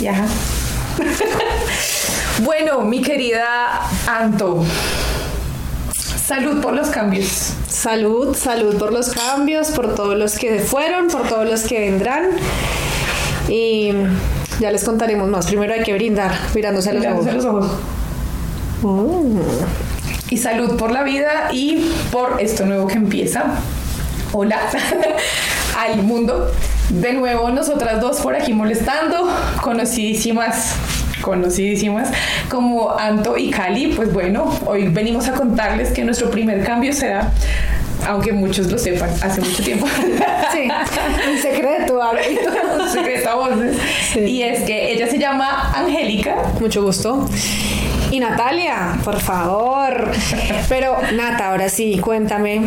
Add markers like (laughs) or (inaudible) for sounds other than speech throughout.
Ya. (laughs) bueno, mi querida Anto. Salud por los cambios. Salud, salud por los cambios, por todos los que fueron, por todos los que vendrán. Y ya les contaremos más. Primero hay que brindar, mirándose a los Mirándose a los ojos. Y salud por la vida y por esto nuevo que empieza. Hola (laughs) al mundo. De nuevo, nosotras dos por aquí molestando, conocidísimas, conocidísimas como Anto y Cali. Pues bueno, hoy venimos a contarles que nuestro primer cambio será, aunque muchos lo sepan, hace mucho tiempo. (laughs) Sí, un secreto, ahorita. Un secreto a voces. Sí. Y es que ella se llama Angélica. Mucho gusto. Y Natalia, por favor. Pero Nata, ahora sí, cuéntame.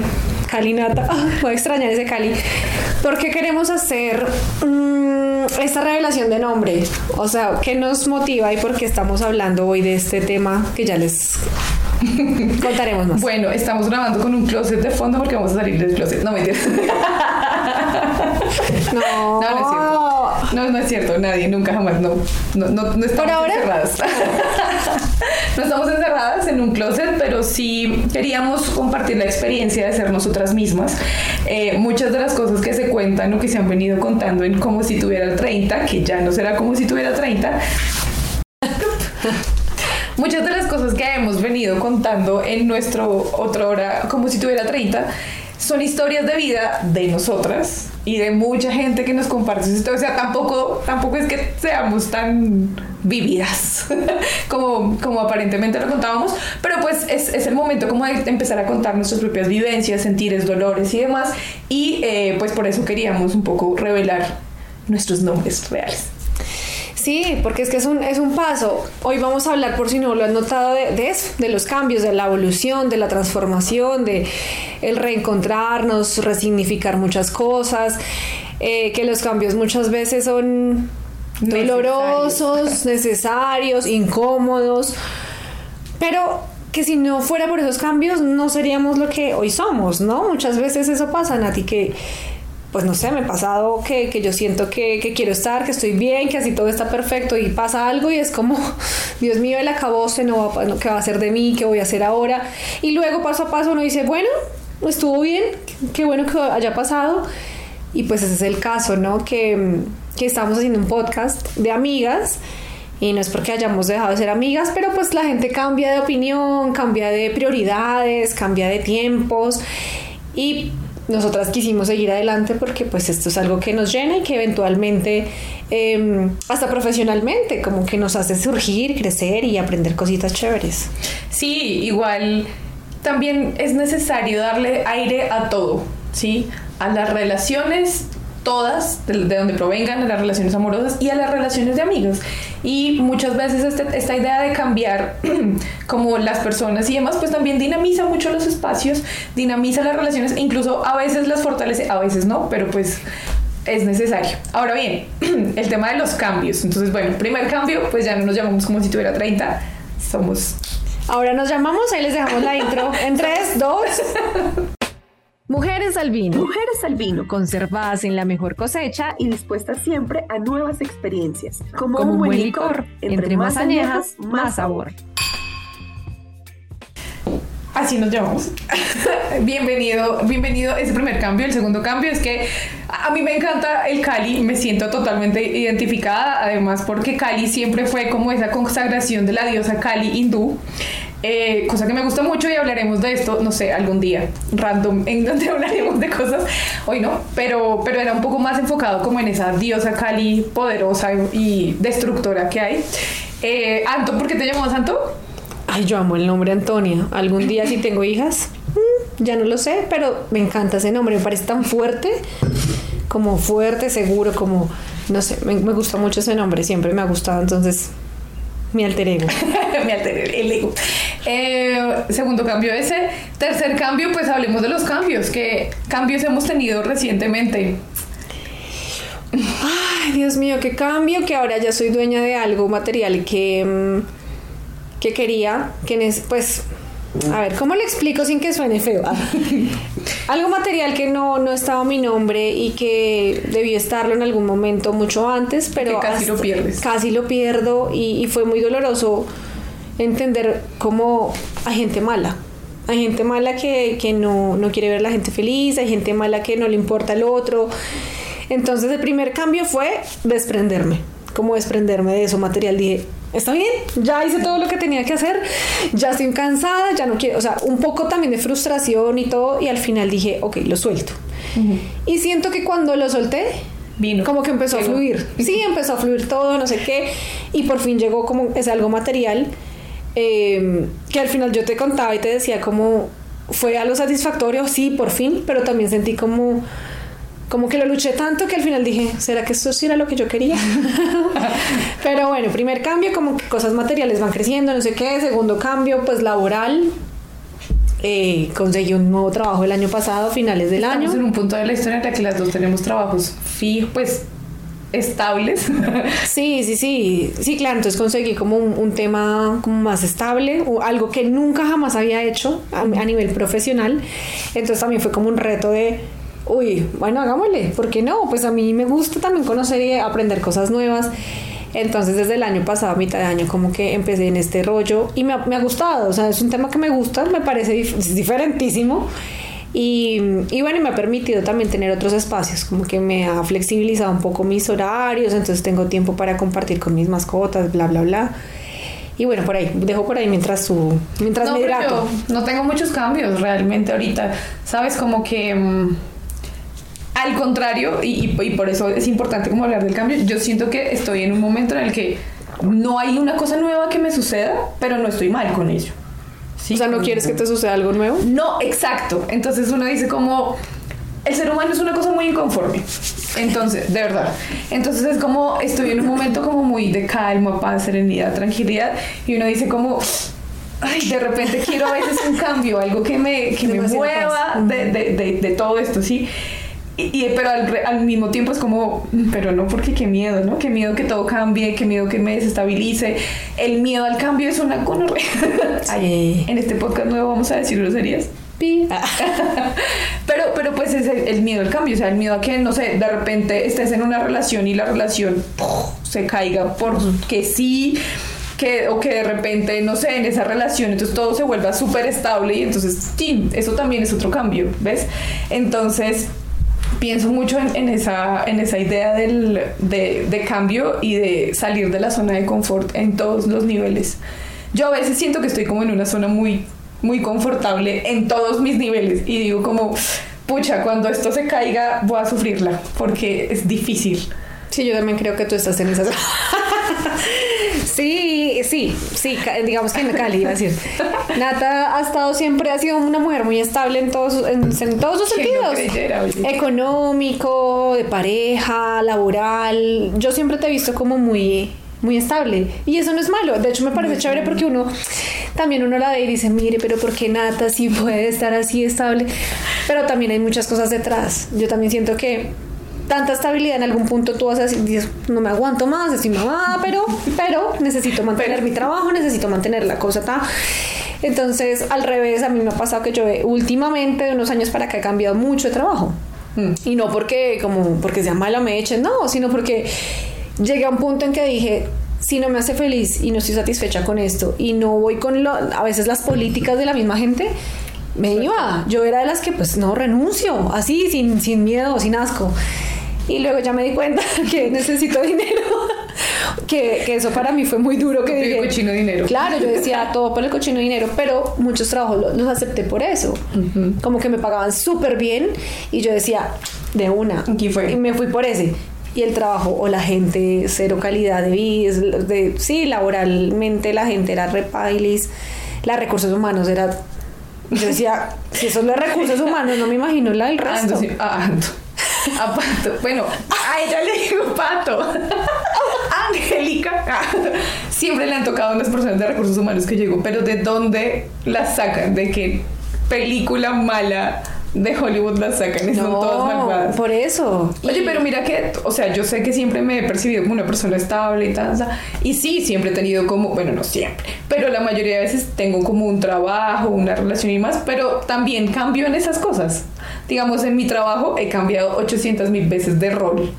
Cali Nata, ah, voy a extrañar ese Cali. ¿Por qué queremos hacer mm, esta revelación de nombre? O sea, ¿qué nos motiva y por qué estamos hablando hoy de este tema que ya les contaremos más? Bueno, estamos grabando con un closet de fondo porque vamos a salir del closet. No, mentira. no, No, no. No, no es cierto. Nadie, nunca jamás. No, no, no, no estamos ¿Por ahora? encerradas. (laughs) no estamos encerradas en un closet, pero sí queríamos compartir la experiencia de ser nosotras mismas. Eh, muchas de las cosas que se cuentan o que se han venido contando en como si tuviera 30, que ya no será como si tuviera 30, (laughs) Muchas de las cosas que hemos venido contando en nuestro otro hora, como si tuviera 30, son historias de vida de nosotras y de mucha gente que nos comparte sus historias. O sea, tampoco, tampoco es que seamos tan vividas (laughs) como, como aparentemente lo contábamos, pero pues es, es el momento como de empezar a contar nuestras propias vivencias, sentires, dolores y demás. Y eh, pues por eso queríamos un poco revelar nuestros nombres reales. Sí, porque es que es un, es un paso. Hoy vamos a hablar, por si no lo han notado, de, de eso, de los cambios, de la evolución, de la transformación, de el reencontrarnos, resignificar muchas cosas, eh, que los cambios muchas veces son dolorosos, necesarios, incómodos, pero que si no fuera por esos cambios no seríamos lo que hoy somos, ¿no? Muchas veces eso pasa, Nati, que pues no sé, me ha pasado que, que yo siento que, que, quiero estar, que estoy bien, que así todo está perfecto y pasa algo y es como, (laughs) Dios mío, el acabose, no va, no, ¿qué va a hacer de mí? ¿Qué voy a hacer ahora? Y luego paso a paso uno dice, bueno, estuvo bien, qué bueno que haya pasado. Y pues ese es el caso, ¿no? Que, que estamos haciendo un podcast de amigas y no es porque hayamos dejado de ser amigas, pero pues la gente cambia de opinión, cambia de prioridades, cambia de tiempos y nosotras quisimos seguir adelante porque pues esto es algo que nos llena y que eventualmente eh, hasta profesionalmente como que nos hace surgir, crecer y aprender cositas chéveres. Sí, igual también es necesario darle aire a todo, ¿sí? A las relaciones todas, de, de, donde provengan, a las relaciones amorosas y a las relaciones de amigos. Y muchas veces este, esta idea de cambiar (clears throat) como las personas y demás, pues también dinamiza mucho los espacios, dinamiza las relaciones, incluso a veces las fortalece, a veces no, pero pues es necesario. Ahora bien, (clears throat) el tema de los cambios. Entonces, bueno, primer cambio, pues ya no nos llamamos como si tuviera 30, somos... Ahora nos llamamos, ahí les dejamos la intro en 3, 2... (laughs) Mujeres al vino. Mujeres al vino. Conservadas en la mejor cosecha y dispuestas siempre a nuevas experiencias. Como, Como un buen licor. Entre, entre más añejas, más sabor. Así nos llamamos. (laughs) bienvenido, bienvenido. Ese primer cambio. El segundo cambio es que a mí me encanta el Cali. Me siento totalmente identificada. Además, porque Cali siempre fue como esa consagración de la diosa Cali hindú. Eh, cosa que me gusta mucho y hablaremos de esto, no sé, algún día random en donde (laughs) hablaremos de cosas, hoy no, pero, pero era un poco más enfocado como en esa diosa Cali poderosa y destructora que hay. Eh, Anto, ¿por qué te llamamos Anto? Ay, yo amo el nombre Antonia. Algún día si tengo hijas, mmm, ya no lo sé, pero me encanta ese nombre, me parece tan fuerte, como fuerte, seguro, como, no sé, me, me gusta mucho ese nombre, siempre me ha gustado, entonces mi alter ego. (laughs) ego, el ego. Eh, segundo cambio ese. Tercer cambio, pues hablemos de los cambios. ¿Qué cambios hemos tenido recientemente? Ay, Dios mío, qué cambio que ahora ya soy dueña de algo material que, que quería, que pues A ver, ¿cómo le explico sin que suene feo? Ah. (laughs) Algo material que no, no estaba a mi nombre y que debió estarlo en algún momento mucho antes, pero Que casi lo pierdes. Casi lo pierdo y, y fue muy doloroso entender cómo hay gente mala. Hay gente mala que, que no, no quiere ver a la gente feliz, hay gente mala que no le importa el otro. Entonces el primer cambio fue desprenderme, como desprenderme de eso material. Dije, está bien, ya hice todo lo que tenía que hacer, ya estoy cansada, ya no quiero, o sea, un poco también de frustración y todo, y al final dije, ok, lo suelto. Y siento que cuando lo solté, Vino. como que empezó a fluir. Sí, empezó a fluir todo, no sé qué, y por fin llegó como es algo material, eh, que al final yo te contaba y te decía como fue algo satisfactorio, sí, por fin, pero también sentí como como que lo luché tanto que al final dije, ¿será que esto sí era lo que yo quería? (laughs) Pero bueno, primer cambio, como que cosas materiales van creciendo, no sé qué. Segundo cambio, pues laboral. Eh, conseguí un nuevo trabajo el año pasado, finales del Estamos año. en un punto de la historia en la que las dos tenemos trabajos fijos, pues estables. (laughs) Sí, sí, sí. Sí, claro, entonces conseguí como un, tema como más estable, o algo que nunca jamás había hecho a, nivel profesional. Entonces también fue como un reto de, uy, bueno, hagámosle, ¿por qué no? Pues a mí me gusta también conocer y aprender cosas nuevas. Entonces desde el año pasado, a mitad de año, como que empecé en este rollo y me ha, me ha gustado, o sea, es un tema que me gusta, me parece dif- diferentísimo. Y, y bueno, me ha permitido también tener otros espacios, como que me ha flexibilizado un poco mis horarios, entonces tengo tiempo para compartir con mis mascotas, bla, bla, bla. Y bueno, por ahí, dejo por ahí mientras su, mientras no, me hidrato. no tengo muchos cambios realmente ahorita. Sabes, como que mm, al contrario, y, y- y por eso es importante como hablar del cambio, yo siento que estoy en un momento en el que no hay una cosa nueva que me suceda, pero no estoy mal con ello. ¿Sí? O sea, ¿no Como- quieres que te suceda algo nuevo? No, exacto. Entonces uno dice como el ser humano es una cosa muy inconforme. Entonces, de verdad. Entonces es como estoy en un momento como muy de calma, paz, serenidad, tranquilidad y uno dice como ay, de repente quiero a veces un cambio, algo que me que me mueva de, de- de- de todo esto, ¿sí? Y- pero al, al mismo tiempo es como, "Mm, pero no porque qué miedo, ¿no? Qué miedo que todo cambie, qué miedo que me desestabilice. El miedo al cambio es una gonorrea. Ay, (laughs) en este podcast nuevo vamos a decir groserías. Pi. (laughs) Pero, pero pues es el, el miedo al cambio, o sea, el miedo a que, no sé, de repente estés en una relación y la relación se caiga porque sí, que, o que de repente, no sé, en esa relación, entonces todo se vuelva súper estable y entonces, sí, eso también es otro cambio, ¿ves? Entonces, pienso mucho en, en esa, en esa idea del, de, de cambio y de salir de la zona de confort en todos los niveles. Yo a veces siento que estoy como en una zona muy, muy confortable en todos mis niveles y digo como, pucha, cuando esto se caiga voy a sufrirla porque es difícil. Sí, yo también creo que tú estás en esas. (laughs) sí, sí, sí, digamos que en Cali, iba a decir. Nata ha estado siempre, ha sido una mujer muy estable en todos, en, en todos sus ¿Quién lo sentidos. Económico, de pareja, laboral. Yo siempre te he visto como muy, muy estable. Y eso no es malo. De hecho, me parece chévere porque uno también uno la ve y dice, mire, pero ¿por qué Nata sí puede estar así estable? Pero también hay muchas cosas detrás. Yo también siento que tanta estabilidad en algún punto tú vas a decir, "Dios, no me aguanto más, estoy mamá, pero, pero necesito mantener mi trabajo, necesito mantener la cosa, ta. Entonces, al revés, a mí me ha pasado que yo últimamente, de unos años para acá, he cambiado mucho de trabajo. Mm. Y no porque, como, porque sea mala me echen, no, sino porque llegué a un punto en que dije, si no me hace feliz y no estoy satisfecha con esto y no voy con lo- a veces las políticas de la misma gente, me iba. Yo era de las que pues no renuncio, así, sin, sin miedo, sin asco. Y luego ya me di cuenta (laughs) que necesito dinero. (laughs) que, que eso para mí fue muy duro. Que y dije, cochino dinero. Claro, yo decía (laughs) todo por el cochino dinero, pero muchos trabajos lo- los, acepté por eso. Como que me pagaban súper bien y yo decía, de una. Aquí fue. Y me fui por ese. Y el trabajo o la gente, cero calidad de vida, de, sí, laboralmente la gente era repailis, las recursos humanos era... Yo decía, si eso es los recursos humanos, no me imagino la del resto. Ando, sí, ah, ando. A Pato. Bueno, a ella le digo Pato. Angélica. Ah, Siempre le han tocado unas personas de recursos humanos que llegó, pero ¿de dónde las sacan? ¿De qué película mala de Hollywood las sacan y son todas malvadas. por eso. Oye, pero mira que, o sea, yo sé que siempre me he percibido como una persona estable y tal, y sí, siempre he tenido como, bueno, no siempre, pero la mayoría de veces tengo como un trabajo, una relación y más, pero también cambio en esas cosas. Digamos, en mi trabajo he cambiado 800 mil veces de rol.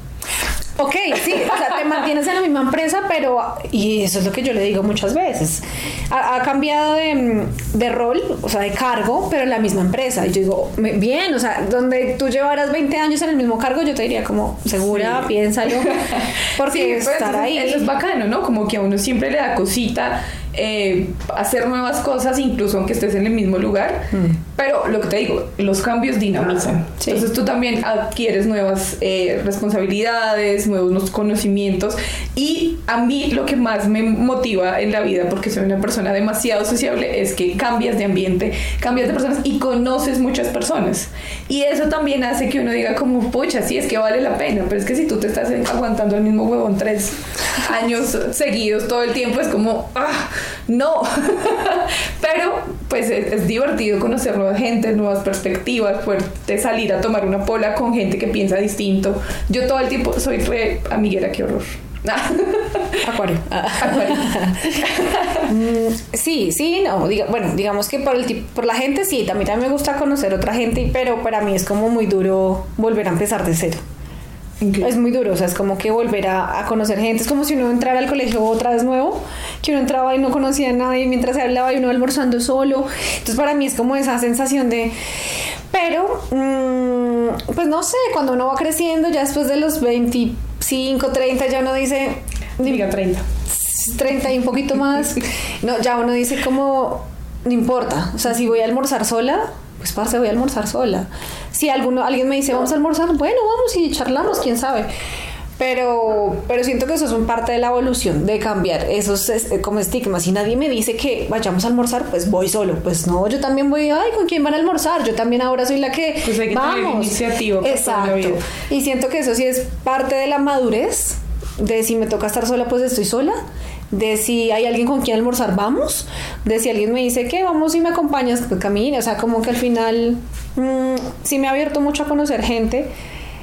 Ok, sí, o sea, te mantienes en la misma empresa, pero, y eso es lo que yo le digo muchas veces, ha, ha cambiado de, de, rol, o sea, de cargo, pero en la misma empresa. Y yo digo, bien, o sea, donde tú llevaras 20 años en el mismo cargo, yo te diría como, segura, sí. piénsalo, (laughs) porque sí, estar ahí. Eso es bacano, ¿no? Como que a uno siempre le da cosita eh, hacer nuevas cosas, incluso aunque estés en el mismo lugar. Mm. Pero lo que te digo, los cambios dinamizan. Sí. Entonces tú también adquieres nuevas eh, responsabilidades, nuevos conocimientos. Y a mí lo que más me motiva en la vida, porque soy una persona demasiado sociable, es que cambias de ambiente, cambias de personas y conoces muchas personas. Y eso también hace que uno diga como, pucha, sí, es que vale la pena. Pero es que si tú te estás aguantando el mismo huevón tres (laughs) años seguidos todo el tiempo, es como, ah, no. (laughs) Pero pues es, es, divertido conocer nueva gente, nuevas perspectivas, poder salir a tomar una pola con gente que piensa distinto. Yo todo el tiempo soy re amiguera, qué horror. (laughs) Acuario. Acuario. (laughs) sí, sí, no. Diga, bueno, digamos que por, el, por la gente sí, también, también me gusta conocer otra gente, pero para mí es como muy duro volver a empezar de cero. Okay. Es muy duro, o sea, es como que volver a, a, conocer gente, es como si uno entrara al colegio otra vez nuevo, que uno entraba y no conocía a nadie mientras se hablaba y uno almorzando solo. Entonces para mí es como esa sensación de... Pero, mmm, pues no sé, cuando uno va creciendo, ya después de los 25, 30, ya uno dice... Diga 30. 30 y un poquito más. (laughs) No, ya uno dice como, no importa, o sea, si voy a almorzar sola, pues parce, voy a almorzar sola. Si alguno, alguien me dice, vamos a almorzar, bueno, vamos y charlamos, quién sabe. Pero, pero siento que eso es un parte de la evolución, de cambiar esos como estigmas. Si nadie me dice que vayamos a almorzar, pues voy solo. Pues no, yo también voy, ay, ¿con quién van a almorzar? Yo también ahora soy la que, pues hay que vamos. iniciativa. Exacto. Y siento que eso sí es parte de la madurez, de si me toca estar sola, pues estoy sola de si hay alguien con quien almorzar, vamos, de si alguien me dice que vamos y me acompañas, pues camine, o sea, como que al final mmm, sí me ha abierto mucho a conocer gente.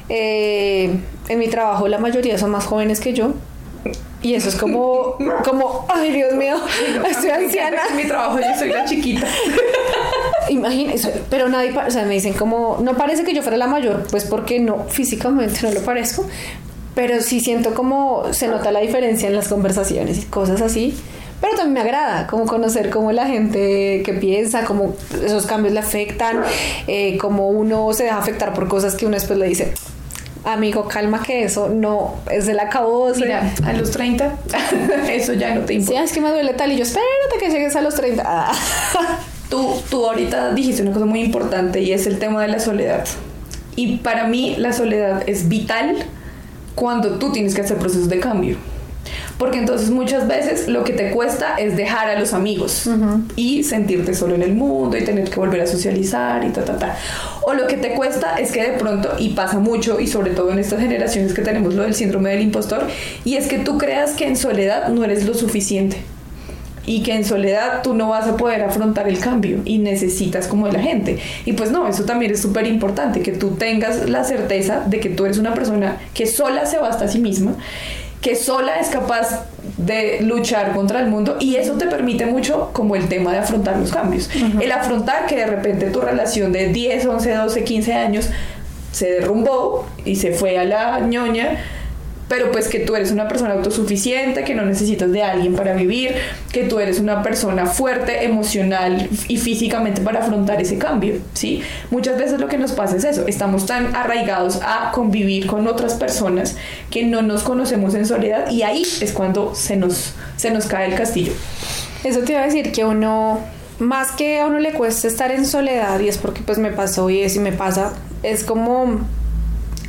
Eh, en mi trabajo la mayoría son más jóvenes que yo. Y eso es como, (laughs) como, ay Dios mío, estoy anciana. En mi trabajo yo soy la chiquita. (laughs) Imagínense, pero nadie, o sea, me dicen como, no parece que yo fuera la mayor, pues porque no, físicamente no lo parezco, pero sí siento como se nota la diferencia en las conversaciones y cosas así. Pero también me agrada como conocer cómo la gente que piensa, cómo esos cambios le afectan, eh, cómo uno se deja afectar por cosas que uno después le dice, amigo, calma que eso no es del acabo. Mira, a los 30, (laughs) eso ya no te importa. Sí, es que me duele tal y yo, espérate que llegues a los 30. Ah. (laughs) tú, tú ahorita dijiste una cosa muy importante y es el tema de la soledad. Y para mí la soledad es vital cuando tú tienes que hacer procesos de cambio. Porque entonces muchas veces lo que te cuesta es dejar a los amigos uh -huh. y sentirte solo en el mundo y tener que volver a socializar y ta, ta, ta. O lo que te cuesta es que de pronto, y pasa mucho, y sobre todo en estas generaciones que tenemos lo del síndrome del impostor, y es que tú creas que en soledad no eres lo suficiente y que en soledad tú no vas a poder afrontar el cambio y necesitas como de la gente. Y pues no, eso también es súper importante, que tú tengas la certeza de que tú eres una persona que sola se basta a sí misma, que sola es capaz de luchar contra el mundo y eso te permite mucho como el tema de afrontar los cambios. Uh -huh. El afrontar que de repente tu relación de 10, 11, 12, 15 años se derrumbó y se fue a la ñoña pero pues que tú eres una persona autosuficiente, que no necesitas de alguien para vivir, que tú eres una persona fuerte emocional y físicamente para afrontar ese cambio, ¿sí? Muchas veces lo que nos pasa es eso, estamos tan arraigados a convivir con otras personas que no nos conocemos en soledad y ahí es cuando se nos, se nos cae el castillo. Eso te iba a decir que uno, más que a uno le cuesta estar en soledad, y es porque pues me pasó y es y me pasa, es como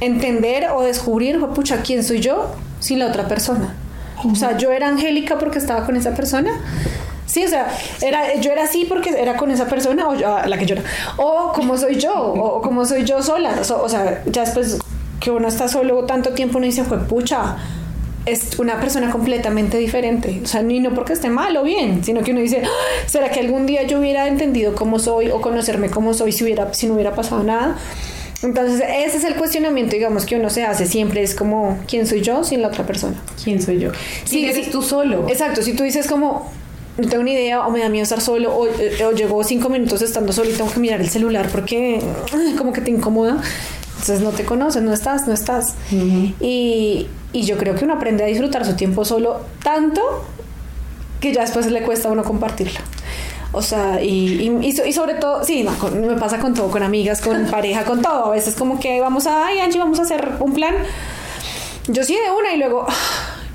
entender o descubrir, pucha, ¿quién soy yo sin la otra persona? O sea, yo era angélica porque estaba con esa persona. Sí, o sea, era, yo era así porque era con esa persona, o yo, la que llora. O como soy yo, o como soy yo sola. O, o sea, ya después que uno está solo tanto tiempo, uno dice, fue pucha, es una persona completamente diferente. O sea, ni no porque esté mal o bien, sino que uno dice, "Ah, ¿será que algún día yo hubiera entendido cómo soy o conocerme cómo soy si, hubiera, si no hubiera pasado nada? Entonces, ese es el cuestionamiento, digamos, que uno se hace siempre, es como, ¿quién soy yo sin la otra persona? ¿Quién soy yo? Sí, ¿Quién eres sí. tú solo? Exacto, si tú dices como, no tengo ni idea, o me da miedo estar solo, o, eh, o llevo cinco minutos estando solo y tengo que mirar el celular porque (laughs) como que te incomoda, entonces no te conoces, no estás, no estás. y, y yo creo que uno aprende a disfrutar su tiempo solo tanto que ya después le cuesta a uno compartirlo. O sea, y, y, y so- y sobre todo, sí, no, con- me pasa con todo, con amigas, con (laughs) pareja, con todo. A veces como que vamos a, ay, Angie, vamos a hacer un plan. Yo sí de una y luego,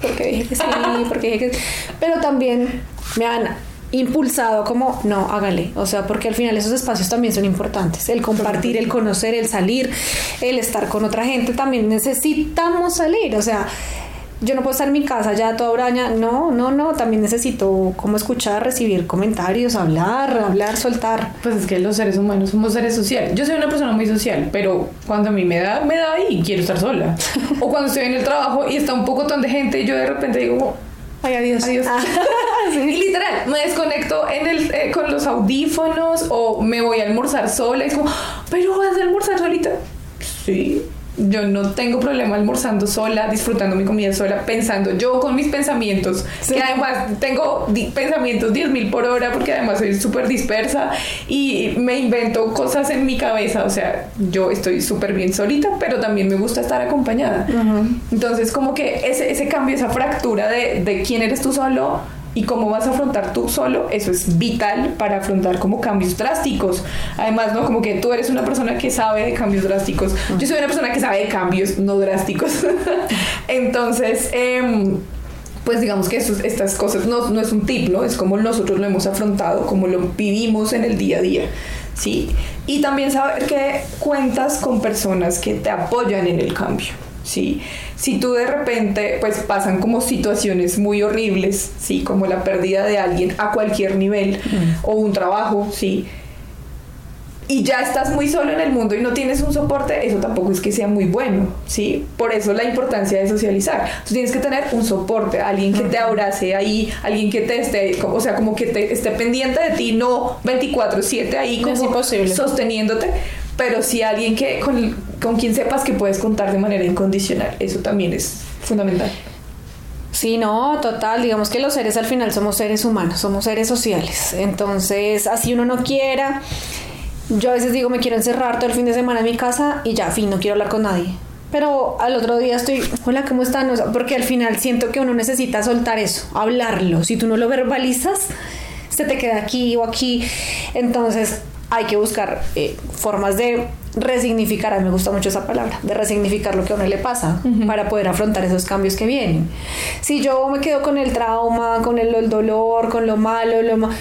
porque dije que sí, (laughs) porque dije que Pero también me han impulsado como, no, hágale. O sea, porque al final esos espacios también son importantes. El compartir, el conocer, el salir, el estar con otra gente, también necesitamos salir. O sea, yo no puedo estar en mi casa ya toda huraña. No, no, no. También necesito como escuchar, recibir comentarios, hablar, hablar, soltar. Pues es que los seres humanos somos seres sociales. Yo soy una persona muy social, pero cuando a mí me da, me da y quiero estar sola. (laughs) o cuando estoy en el trabajo y está un poco de gente y yo de repente digo, Ay, adiós. Adiós. (laughs) (laughs) Y literal, me desconecto en el, eh, con los audífonos o me voy a almorzar sola. Y es como, ¿pero vas a almorzar solita? Sí. Yo no tengo problema almorzando sola, disfrutando mi comida sola, pensando yo con mis pensamientos, Sí. que además tengo di- pensamientos 10.000 por hora porque además soy súper dispersa y me invento cosas en mi cabeza, o sea, yo estoy súper bien solita, pero también me gusta estar acompañada. Entonces, como que ese, ese cambio, esa fractura de, de quién eres tú solo y cómo vas a afrontar tú solo, eso es vital para afrontar como cambios drásticos. Además, ¿no? Como que tú eres una persona que sabe de cambios drásticos. Yo soy una persona que sabe de cambios no drásticos. (laughs) Entonces, em, pues digamos que estas cosas no, no es un tip, ¿no? Es como nosotros lo hemos afrontado, como lo vivimos en el día a día, ¿sí? Y también saber que cuentas con personas que te apoyan en el cambio, ¿sí? Si tú de repente, pues pasan como situaciones muy horribles, ¿sí? Como la pérdida de alguien a cualquier nivel o un trabajo, ¿sí? y ya estás muy solo en el mundo y no tienes un soporte, eso tampoco es que sea muy bueno, ¿sí? Por eso la importancia de socializar. Tú tienes que tener un soporte, alguien que te abrace ahí, alguien que te esté, o sea, como que te esté pendiente de ti, no 24/7 ahí como sosteniéndote, pero sí alguien que con, con quien sepas que puedes contar de manera incondicional. Eso también es fundamental. Sí, no, total. Digamos que los seres al final somos seres humanos, somos seres sociales. Entonces, así uno no quiera. Yo a veces digo, me quiero encerrar todo el fin de semana en mi casa y ya, fin, no quiero hablar con nadie. Pero al otro día estoy, hola, ¿cómo están? O porque al final siento que uno necesita soltar eso, hablarlo. Si tú no lo verbalizas, se te queda aquí o aquí. Entonces, hay que buscar eh, formas de resignificar, a mí me gusta mucho esa palabra, de resignificar lo que a uno le pasa para poder afrontar esos cambios que vienen. Si yo me quedo con el trauma, con el, el dolor, con lo malo, lo ma-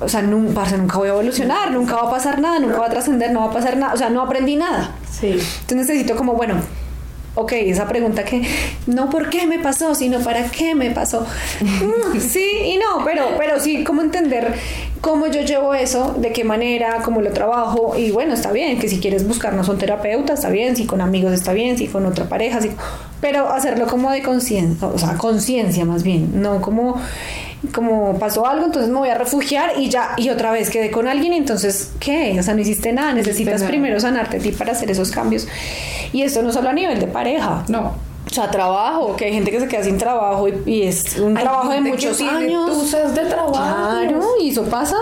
o sea, nunca, nunca voy a evolucionar, nunca va a pasar nada, nunca va a trascender, no va a pasar nada, o sea, no aprendí nada. Sí. Entonces necesito como, bueno, ok, esa pregunta que no por qué me pasó, sino para qué me pasó. Mm, (laughs) sí y no, pero, pero sí, como entender cómo yo llevo eso, de qué manera, cómo lo trabajo. Y bueno, está bien, que si quieres buscarnos un terapeuta, está bien, si con amigos está bien, si con otra pareja, sí, pero hacerlo como de conciencia, o sea, conciencia más bien, no como como pasó algo, entonces me voy a refugiar y ya, y otra vez quedé con alguien, entonces, ¿qué? O sea, no hiciste nada, necesitas primero sanarte a ti para hacer esos cambios. Y esto no solo a nivel de pareja. No. O sea, trabajo, que hay gente que se queda sin trabajo y, y es un Hay trabajo de muchos años. de trabajo. Claro, y eso pasa.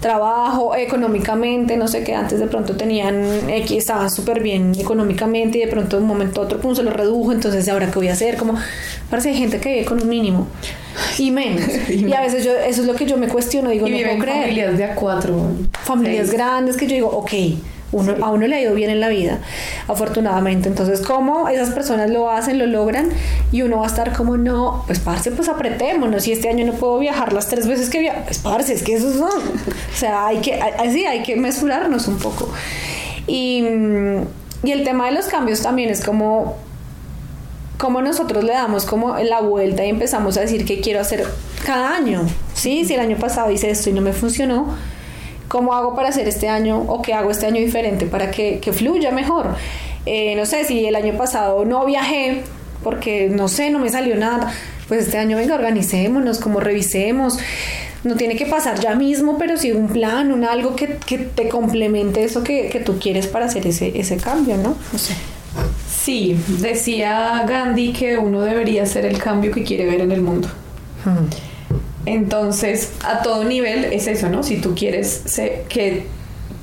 Trabajo, económicamente, no sé qué, antes de pronto tenían X, estaban súper bien económicamente y de pronto de un momento a otro pum, se lo redujo, entonces ahora qué voy a hacer, como parece gente que vive con un mínimo y menos. (laughs) y a veces yo, eso es lo que yo me cuestiono, digo, y no puedo creer familias de a cuatro. familias seis. grandes que yo digo, ok, uno, a uno le ha ido bien en la vida, afortunadamente. Entonces, ¿cómo esas personas lo hacen, lo logran? Y uno va a estar como, no, pues parce, pues apretémonos. Si este año no puedo viajar las tres veces que viajo, pues parce, es que esos son. O sea, hay que, así, hay que mesurarnos un poco. Y, mm, y el tema de los cambios también es como cómo nosotros le damos como la vuelta y empezamos a decir qué quiero hacer cada año. Sí, si el año pasado hice esto y no me funcionó, ¿cómo hago para hacer este año o qué hago este año diferente para que, que fluya mejor? Eh, no sé, si el año pasado no viajé, porque no sé, no me salió nada. Pues este año venga, organicémonos, como revisemos. No tiene que pasar ya mismo, pero sí un plan, un algo que, que te complemente eso que, que tú quieres para hacer ese, ese cambio, ¿no? No sé. Sí, decía Gandhi que uno debería hacer el cambio que quiere ver en el mundo. Entonces, a todo nivel es eso, ¿no? Si tú quieres se- que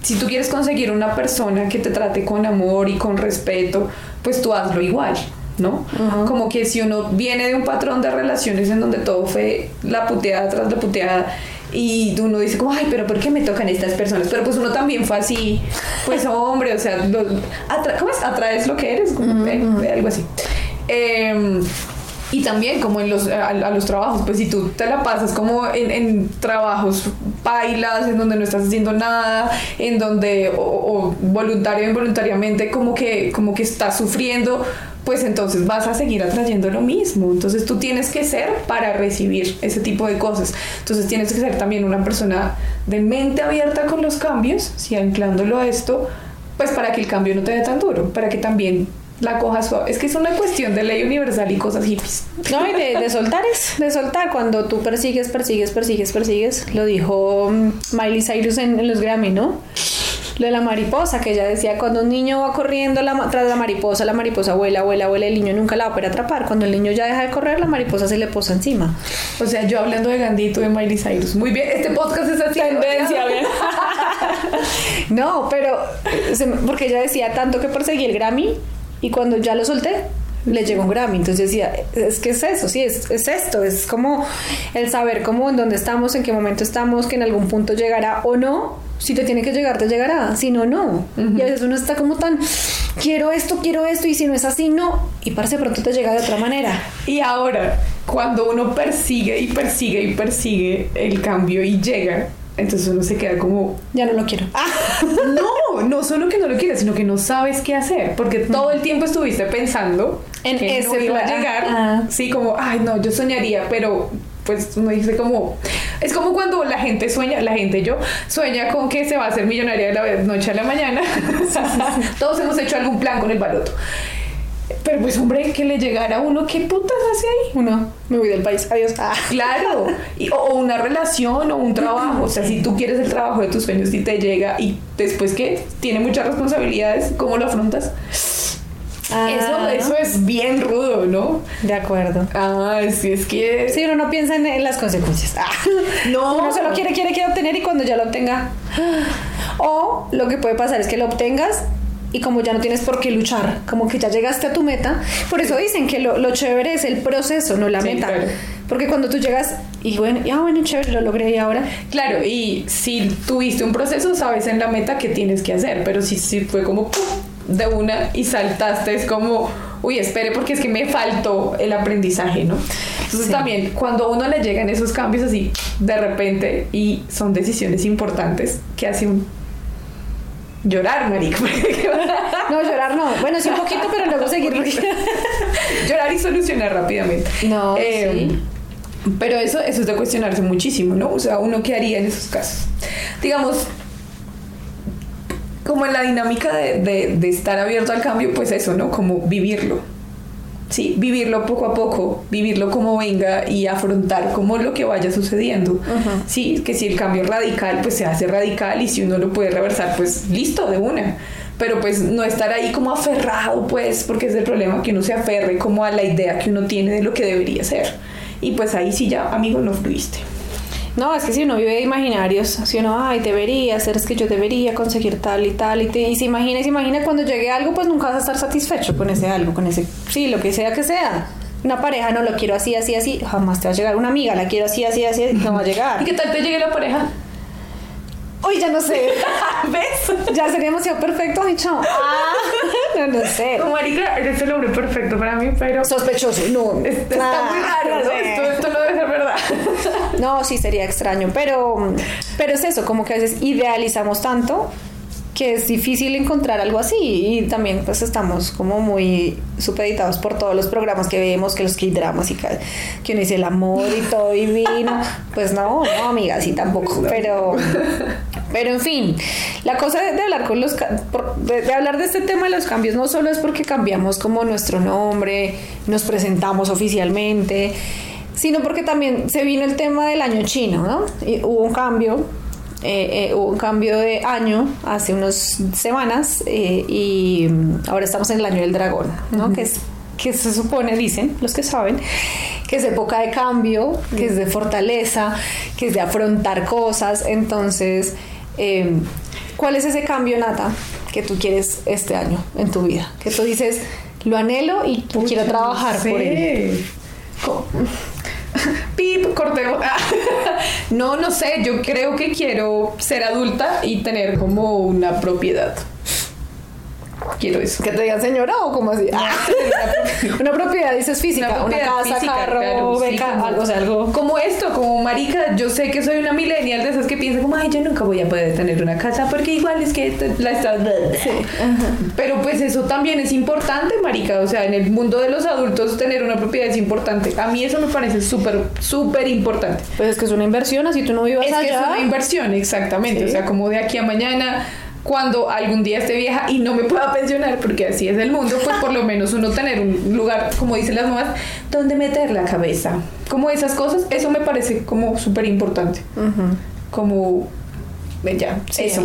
si tú quieres conseguir una persona que te trate con amor y con respeto, pues tú hazlo igual, ¿no? Como que si uno viene de un patrón de relaciones en donde todo fue la puteada tras la puteada y uno dice como, ay, pero ¿por qué me tocan estas personas? Pero pues uno también fue así, pues (laughs) hombre, o sea, lo- atra- ¿cómo es? Atraes lo que eres, como, eh, algo así. Em, y también como en los, a, a los trabajos, pues si tú te la pasas como en, en trabajos bailas, en donde no estás haciendo nada, en donde o, o voluntario o involuntariamente como que, como que estás sufriendo, pues entonces vas a seguir atrayendo lo mismo. Entonces tú tienes que ser para recibir ese tipo de cosas. Entonces tienes que ser también una persona de mente abierta con los cambios, si anclándolo a esto, pues para que el cambio no te dé tan duro, para que también la cojas suave. Es que es una cuestión de ley universal y cosas hippies. No, y de, de soltar es, de soltar. Cuando tú persigues, persigues, persigues, persigues. Lo dijo mm, Miley Cyrus en, en los Grammy, ¿no? Lo de la mariposa, que ella decía, cuando un niño va corriendo la tras la mariposa, la mariposa vuela, vuela, vuela, el niño nunca la va a poder atrapar. Cuando el niño ya deja de correr, la mariposa se le posa encima. O sea, yo hablando de tú de Miley Cyrus. Muy bien, este podcast es así. Tendencia, bien. (laughs) No, pero eh, porque ella decía tanto que perseguí el Grammy y cuando ya lo solté le llegó un Grammy. Entonces decía, es que es eso, sí, es, es esto, es como el saber cómo en dónde estamos, en qué momento estamos, que en algún punto llegará o no. Si te tiene que llegar, te llegará. Si no, no. Y a veces uno está como tan, quiero esto, quiero esto, y si no es así, no. Y parece pronto te llega de otra manera. Y ahora, cuando uno persigue y persigue y persigue el cambio y llega, entonces uno se queda como, Ya no lo quiero. (laughs) no, no solo que no lo quieres, sino que no sabes qué hacer, porque todo el tiempo estuviste pensando En que ese no iba a llegar, Ah. sí, como, ay, no, yo soñaría, pero pues uno dice como, es como cuando la gente sueña, la gente yo, sueña con que se va a hacer millonaria de la noche a la mañana, (laughs) todos hemos hecho algún plan con el baloto. Pero pues hombre, que le llegara a uno, ¿qué putas hace ahí? Uno, me voy del país. Adiós. Ah. Claro, y- o una relación o un trabajo, o sea, si tú quieres el trabajo de tus sueños y te llega y después que tiene muchas responsabilidades, ¿cómo lo afrontas? Ah. Eso, eso es bien rudo, ¿no? De acuerdo. Ah, sí, es que... Sí, uno no piensa en, en las consecuencias. Ah. No. Uno solo quiere, quiere, quiere obtener y cuando ya lo obtenga. O lo que puede pasar es que lo obtengas y como ya no tienes por qué luchar, como que ya llegaste a tu meta. Por eso dicen que lo, lo chévere es el proceso, no la Sí, meta. claro. Porque cuando tú llegas y bueno, ya bueno, chévere, lo logré y ahora. Claro, y si tuviste un proceso, sabes en la meta qué tienes que hacer, pero si, si fue como ¡pum! de una y saltaste, es como, uy, espere, porque es que me faltó el aprendizaje, ¿no? Entonces Sí. también, cuando a uno le llegan esos cambios así de repente y son decisiones importantes, ¿qué hace un llorar, marico? (laughs) No, llorar no. Bueno, sí un poquito, pero luego seguir. (laughs) llorar y solucionar rápidamente. No, Eh, sí. Pero eso, eso es de cuestionarse muchísimo, ¿no? O sea, uno qué haría en esos casos. Digamos, como en la dinámica de, de- de estar abierto al cambio, pues eso, ¿no? Como vivirlo. Sí, vivirlo poco a poco, vivirlo como venga y afrontar como lo que vaya sucediendo. Sí, que si el cambio es radical, pues se hace radical y si uno lo puede reversar, pues listo, de una. Pero pues no estar ahí como aferrado, pues, porque es el problema que uno se aferre como a la idea que uno tiene de lo que debería ser. Y pues ahí sí ya, amigo, no fluiste. No, es que si uno vive de imaginarios, si uno, ay, debería hacer, es que yo debería conseguir tal y tal, y, te- y se imagina, y se imagina cuando llegue algo, pues nunca vas a estar satisfecho con ese algo, con ese, sí, lo que sea que sea. Una pareja, no lo quiero así, así, así, jamás te va a llegar. Una amiga, la quiero así, así, así, no va a llegar. ¿Y qué tal te llegue la pareja? Uy, ya no sé. (laughs) ¿Ves? Ya sería demasiado perfecto, ay, chao. Ah, (laughs) no, no sé. Como marica, eres el hombre perfecto para mí, pero... Sospechoso, no. Está está muy raro, ¿no? sé. Esto, esto no debe ser verdad. (laughs) No, sí sería extraño, pero, pero es eso, como que a veces idealizamos tanto que es difícil encontrar algo así y también pues estamos como muy supeditados por todos los programas que vemos, que los K-dramas y que, que uno dice el amor y todo divino, pues no, no amiga, sí tampoco, pero, Pero en fin, la cosa de, de hablar con los de, de hablar de este tema de los cambios no solo es porque cambiamos como nuestro nombre, nos presentamos oficialmente, sino porque también se vino el tema del año chino, ¿no? Y hubo un cambio, eh, eh, hubo un cambio de año hace unas semanas eh, y mm, ahora estamos en el año del dragón, ¿no? Que es que se supone, dicen los que saben, que es época de cambio, que es de fortaleza, que es de afrontar cosas. Entonces, eh, ¿cuál es ese cambio, Nata, que tú quieres este año en tu vida? Que tú dices, lo anhelo y quiero trabajar por él. Co- Pip, cortemos. (laughs) No, no sé, yo creo que quiero ser adulta y tener como una propiedad. Quiero eso. Que te digan señora o como así. Ah, una propiedad, dices física, una, propiedad casa, física, carro, claro, sí, beca, como- algo, o sea, algo. Como esto, como marica, yo sé que soy una millennial de esas que piensa como, ay, yo nunca voy a poder tener una casa porque igual es que la estás... Pero pues eso también es importante, marica, o sea, en el mundo de los adultos tener una propiedad es importante. A mí eso me parece súper, súper importante. Pues es que es una inversión, así tú no vivas Es que es una inversión, exactamente. Sí. O sea, como de aquí a mañana, cuando algún día esté vieja y no me pueda pensionar, porque así es el mundo, pues por lo (laughs) menos uno tener un lugar, como dicen las mamás, donde meter la cabeza. Como esas cosas, eso me parece como súper importante. Como, eh, ya, Sí. eso.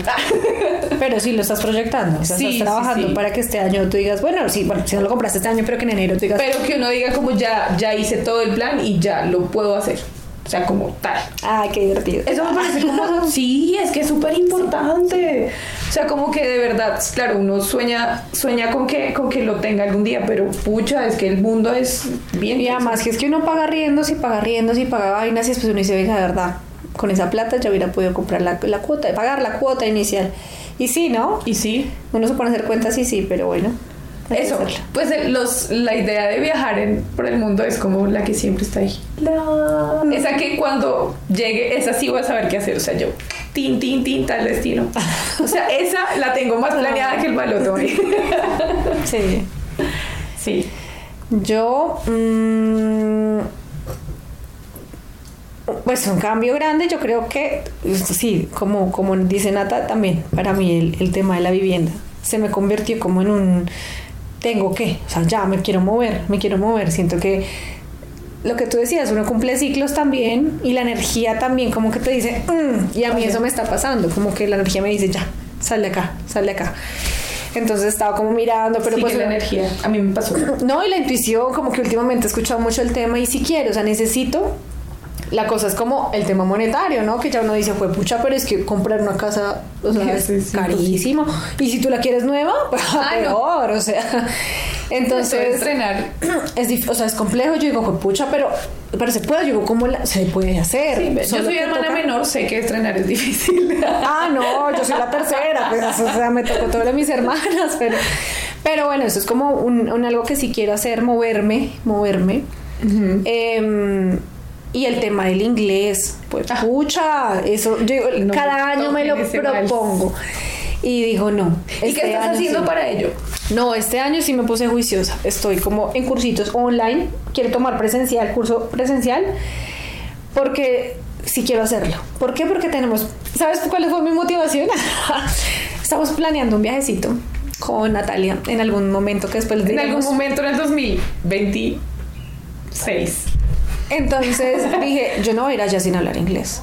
(laughs) Pero sí lo estás proyectando, o sea, Sí, sí, estás trabajando sí. para que este año tú digas, bueno, sí, bueno, si no lo compraste este año, pero que en enero tú digas, Pero que uno diga como ya, ya hice todo el plan y ya lo puedo hacer. O sea, como tal. ay, qué divertido. Eso me parece como, (laughs) sí, es que es súper importante. O sea, como que de verdad, claro, uno sueña, sueña con que, con que lo tenga algún día, pero pucha, es que el mundo es bien. Y además que es que uno paga riendos y paga riendos y paga vainas y después uno dice, venga, de verdad, con esa plata ya hubiera podido comprar la, la cuota, pagar la cuota inicial. Y sí, ¿no? Y sí, Uno se pone a hacer cuentas y sí, pero bueno. Eso. Pues eh, los, la idea de viajar en, por el mundo es como la que siempre está ahí. Esa que cuando llegue, esa sí voy a saber qué hacer. O sea, yo, tin, tin, tin, tal destino. O sea, (laughs) esa la tengo más planeada que el baloto. ¿eh? (laughs) Sí. Sí. Yo, mm, pues un cambio grande, yo creo que, sí, como, como dice Nata, también para mí el, el tema de la vivienda se me convirtió como en un, tengo que, o sea, ya me quiero mover, me quiero mover, siento que lo que tú decías, uno cumple ciclos también y la energía también como que te dice, "Mm", y a mí eso me está pasando, como que la energía me dice, ya, sal de acá, sal de acá. Entonces estaba como mirando, pero Sigue pues la energía. A mí me pasó. (clears throat) no, y la intuición, como que últimamente he escuchado mucho el tema y si quiero, o sea, necesito. La cosa es como el tema monetario, ¿no? Que ya uno dice, fue pucha, pero es que comprar una casa, o sea, (laughs) es carísimo. Y si tú la quieres nueva, (laughs) pues no. peor, o sea. (laughs) Entonces, estrenar. (clears throat) es, o sea, es complejo. Yo digo, fue pucha, pero, pero se puede. Yo digo, ¿cómo la- se puede hacer? Sí, yo soy hermana toca- menor, sé que estrenar es difícil. Ah, no, yo soy la tercera, pues, o sea, me tocó todo de mis hermanas, pero, pero bueno, eso es como un, un algo que sí quiero hacer, moverme, moverme. Em, y el tema del inglés, pues, Ah. pucha, eso, yo No cada año me lo propongo. Y digo, no. ¿Y este qué estás año haciendo sí. para ello? No, este año sí me puse juiciosa. Estoy como en cursitos online. Quiero tomar presencial, curso presencial, porque sí quiero hacerlo. ¿Por qué? Porque tenemos. ¿Sabes cuál fue mi motivación? (laughs) Estamos planeando un viajecito con Natalia en algún momento que después En algún momento en el 2026. Entonces dije, yo no voy a ir allá sin hablar inglés.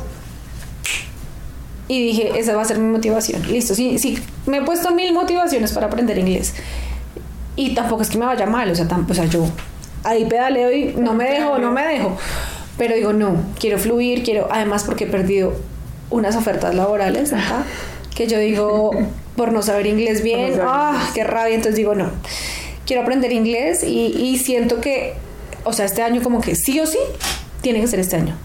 Y dije, esa va a ser mi motivación. Listo, sí, sí, me he puesto mil motivaciones para aprender inglés. Y tampoco es que me vaya mal, o sea, tam- o sea yo ahí pedaleo y no me dejo, no me dejo. Pero digo, no, quiero fluir, quiero, además porque he perdido unas ofertas laborales acá, que yo digo, por no saber inglés bien, ah, qué rabia, entonces digo, no, quiero aprender inglés y, y siento que, o sea, este año como que sí o sí, tiene que ser este año.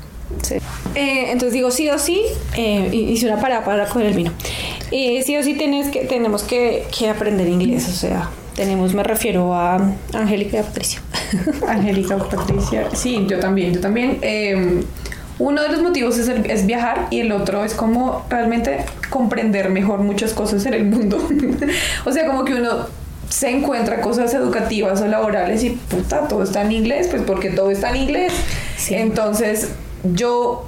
Sí. Eh, entonces digo sí o sí, eh, hice una parada para coger el vino. Eh, sí o sí tienes que, tenemos que, que aprender inglés, o sea, tenemos, me refiero a Angélica y a Patricia. (laughs) Angélica, Patricia. Sí, yo también, yo también. Eh, uno de los motivos es, el- es viajar y el otro es como realmente comprender mejor muchas cosas en el mundo. (laughs) o sea, como que uno se encuentra cosas educativas o laborales y puta, todo está en inglés, pues porque todo está en inglés. Sí. Entonces, yo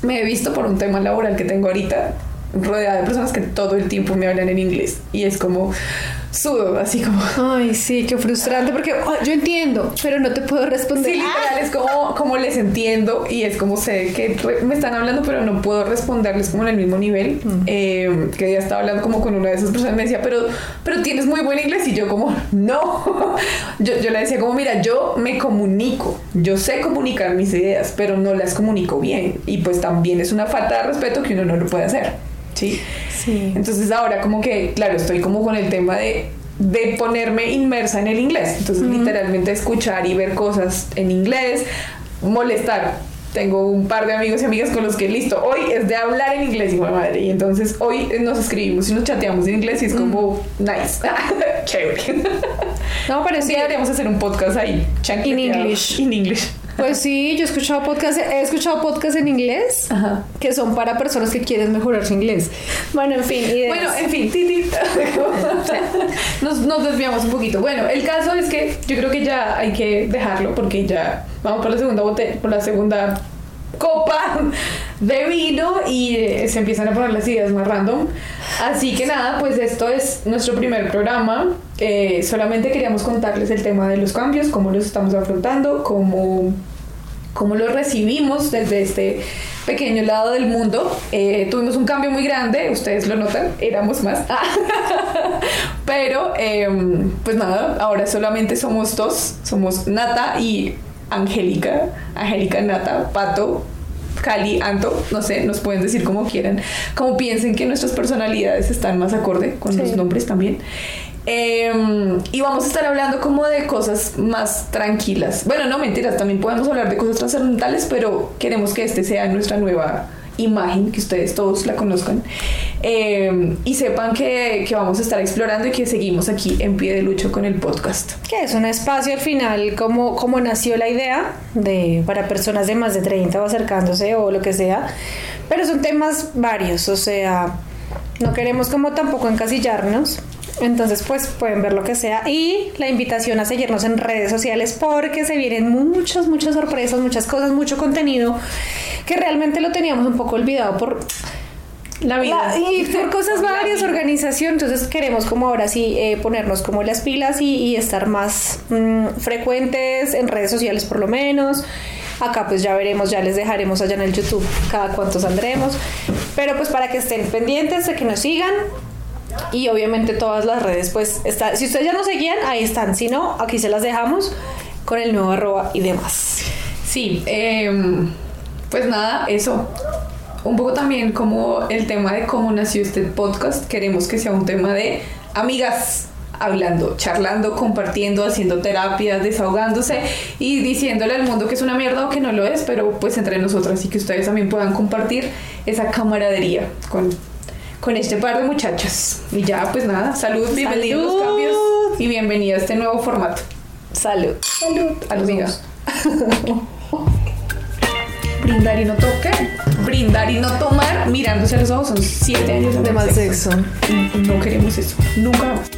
me he visto por un tema laboral que tengo ahorita rodeada de personas que todo el tiempo me hablan en inglés y es como sudo, así como... Ay, sí, qué frustrante porque oh, yo entiendo, pero no te puedo responder. Sí, literal, es como, como les entiendo y es como sé que re- me están hablando, pero no puedo responderles como en el mismo nivel. Eh, que ya estaba hablando como con una de esas personas, me decía, pero, pero tienes muy buen inglés y yo como, no. (laughs) yo, yo le decía como, mira, yo me comunico, yo sé comunicar mis ideas, pero no las comunico bien. Y pues también es una falta de respeto que uno no lo puede hacer. Sí. Sí. Entonces ahora como que, claro, estoy como con el tema de, de ponerme inmersa en el inglés. Entonces literalmente escuchar y ver cosas en inglés, molestar. Tengo un par de amigos y amigas con los que listo, hoy es de hablar en inglés, hijo de madre. Y entonces hoy nos escribimos y nos chateamos en inglés y es como nice, (laughs) chévere. No, pero Sí, deberíamos hacer un podcast ahí. In English. In English. Pues sí, yo he escuchado podcast, he escuchado podcast en inglés Ajá. que son para personas que quieren mejorar su inglés. Bueno, en fin. Bueno, en fin, Titi. (laughs) nos, nos desviamos un poquito. Bueno, el caso es que yo creo que ya hay que dejarlo porque ya vamos por la segunda botella, por la segunda copa de vino y eh, se empiezan a poner las ideas más random. Así que nada, pues esto es nuestro primer programa. Eh, solamente queríamos contarles el tema de los cambios, cómo los estamos afrontando, cómo cómo lo recibimos desde este pequeño lado del mundo. Eh, tuvimos un cambio muy grande, ustedes lo notan, éramos más. (laughs) Pero, em, pues nada, ahora solamente somos dos, somos Nata y Angélica, Angélica, Nata, Pato. Cali, Anto, no sé, nos pueden decir como quieran, como piensen que nuestras personalidades están más acorde con Sí. los nombres también. Em, y vamos a estar hablando como de cosas más tranquilas. Bueno, no mentiras, también podemos hablar de cosas trascendentales, pero queremos que este sea nuestra nueva imagen, que ustedes todos la conozcan Em, y sepan que, que vamos a estar explorando y que seguimos aquí en pie de lucha con el podcast. que es un espacio al final como, como nació la idea de para personas de más de 30 o acercándose o lo que sea pero son temas varios o sea no queremos como tampoco encasillarnos entonces pues pueden ver lo que sea y la invitación a seguirnos en redes sociales porque se vienen muchas muchas sorpresas muchas cosas mucho contenido que realmente lo teníamos un poco olvidado por La vida. la- y por cosas varias, organización, entonces queremos como ahora sí eh, ponernos como las pilas y, y estar más mm, frecuentes en redes sociales por lo menos. Acá pues ya veremos, ya les dejaremos allá en el YouTube cada cuánto saldremos. Pero pues para que estén pendientes de que nos sigan. Y obviamente todas las redes pues está, si ustedes ya nos seguían, ahí están. Si no, aquí se las dejamos con el nuevo arroba y demás. Sí, em, pues nada, eso. Un poco también como el tema de cómo nació este podcast. Queremos que sea un tema de amigas hablando, charlando, compartiendo, haciendo terapias, desahogándose y diciéndole al mundo que es una mierda o que no lo es, pero pues entre nosotras y que ustedes también puedan compartir esa camaradería con, con este par de muchachas. Y ya, pues nada, salud, bienvenidos a los Salud. cambios y bienvenida a este nuevo formato. Salud. Salud. A los amigas. Brindar y no tocar. Brindar y no tomar mirándose a los ojos son siete años De mal sexo. No queremos eso. Nunca más.